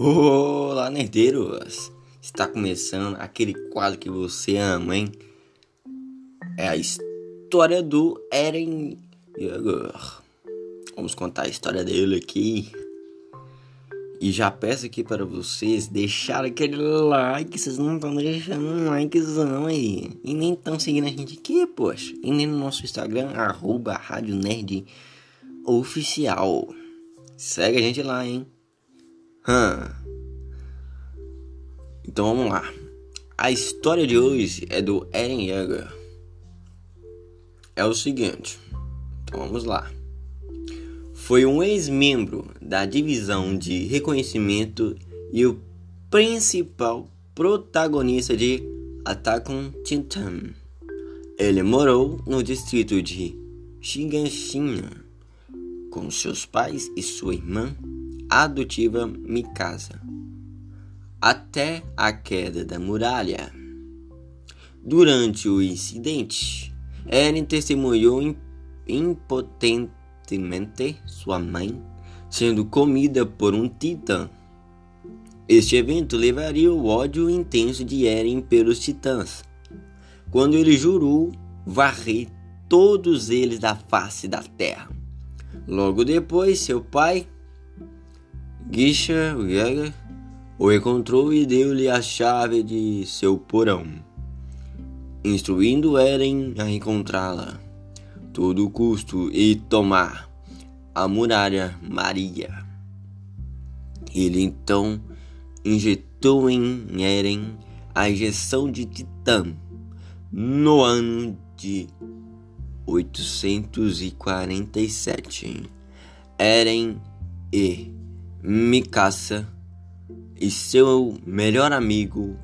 Olá, nerdeiros! Está começando aquele quadro que você ama, hein? É a história do Eren Yeager. Vamos contar a história dele aqui. E já peço aqui para vocês deixar aquele like. Vocês não estão deixando um likezão aí. E nem estão seguindo a gente aqui, poxa. E nem no nosso Instagram, arroba Rádio Nerd Oficial. Segue a gente lá, hein? Então vamos lá. A história de hoje é do Eren Yeager. É o seguinte. Então vamos lá. Foi um ex-membro da divisão de reconhecimento e o principal protagonista de Attack on Titan. Ele morou no distrito de Shiganshina com seus pais e sua irmã adotiva Mikasa, até a queda da muralha. Durante o incidente, Eren testemunhou impotentemente sua mãe sendo comida por um titã. Este evento levaria o ódio intenso de Eren pelos titãs, quando ele jurou varrer todos eles da face da terra. Logo depois, seu pai Guicha o encontrou e deu-lhe a chave de seu porão, instruindo Eren a encontrá-la, todo custo e tomar a muralha Maria. Ele então injetou em Eren a injeção de Titã no ano de 847. Eren e Mikasa e seu melhor amigo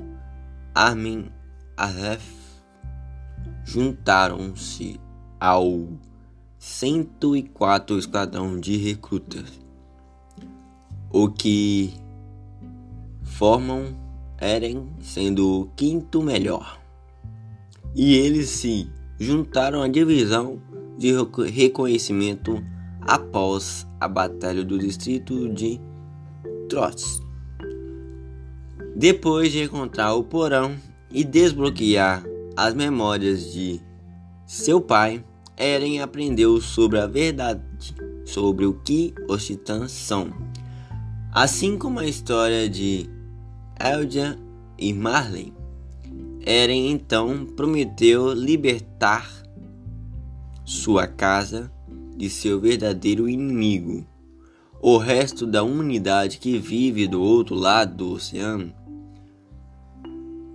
Armin Aleph juntaram-se ao 104 Esquadrão de Recrutas, o que formam Eren sendo o quinto melhor. E eles se juntaram à divisão de reconhecimento após a Batalha do Distrito de Trots. Depois de encontrar o porão e desbloquear as memórias de seu pai, Eren aprendeu sobre a verdade sobre o que os titãs são, assim como a história de Eldia e Marley. Eren então prometeu libertar sua casa de seu verdadeiro inimigo. O resto da humanidade que vive do outro lado do oceano.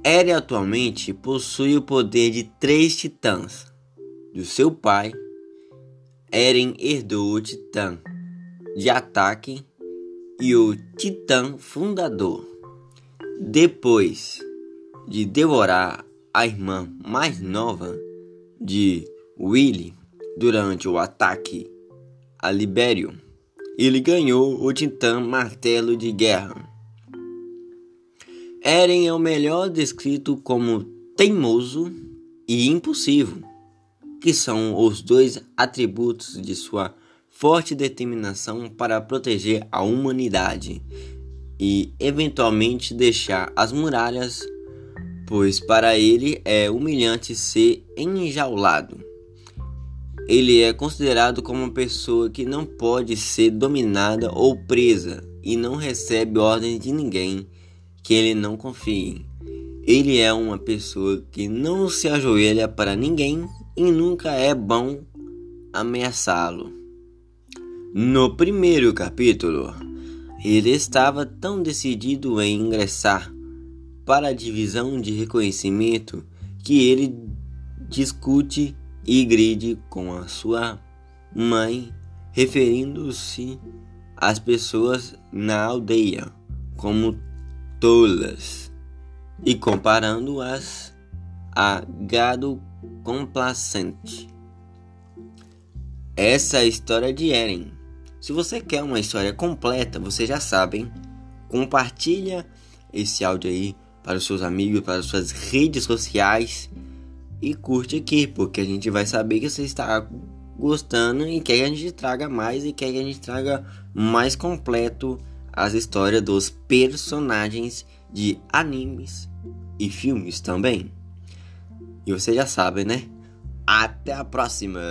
Eren atualmente possui o poder de três titãs. Do seu pai, Eren herdou o titã de ataque e o titã fundador. Depois de devorar a irmã mais nova de Willy, Durante o ataque a Libério, ele ganhou o Titã Martelo de Guerra. Eren é o melhor descrito como teimoso e impulsivo, que são os dois atributos de sua forte determinação para proteger a humanidade e eventualmente deixar as muralhas, pois para ele é humilhante ser enjaulado. Ele é considerado como uma pessoa que não pode ser dominada ou presa e não recebe ordens de ninguém que ele não confie. Ele é uma pessoa que não se ajoelha para ninguém e nunca é bom ameaçá-lo. No primeiro capítulo, ele estava tão decidido em ingressar para a divisão de reconhecimento que ele discute e gride com a sua mãe, referindo-se às pessoas na aldeia como tolas e comparando-as a gado complacente. Essa é a história de Eren. Se você quer uma história completa, você já sabe, hein? compartilha esse áudio aí para os seus amigos, para as suas redes sociais e curte aqui, porque a gente vai saber que você está gostando e quer que a gente traga mais e quer que a gente traga mais completo as histórias dos personagens de animes e filmes também. E você já sabe, né? Até a próxima!